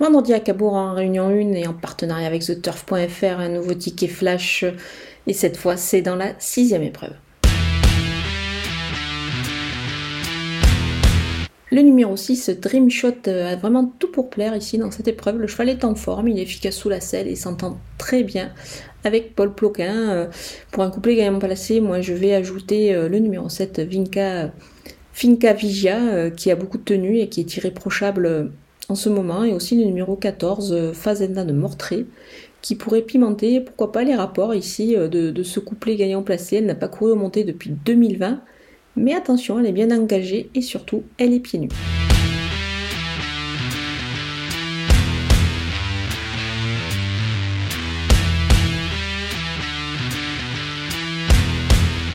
Vendredi à Cabourg en réunion 1 et en partenariat avec TheTurf.fr, un nouveau ticket flash. Et cette fois, c'est dans la sixième épreuve. Le numéro 6, Dream Shot, euh, a vraiment tout pour plaire ici dans cette épreuve. Le cheval est en forme, il est efficace sous la selle et s'entend très bien avec Paul Ploquin. Euh, pour un couplet gagnant placé, moi je vais ajouter euh, le numéro 7, Vinca, Finca Vigia, qui a beaucoup de tenue et qui est irréprochable en ce moment. Et aussi le numéro 14, Fazenda de Mortré, qui pourrait pimenter, pourquoi pas, les rapports ici de, de ce couplet gagnant placé. Elle n'a pas couru au monté depuis 2020. Mais attention, elle est bien engagée et surtout, elle est pieds nus.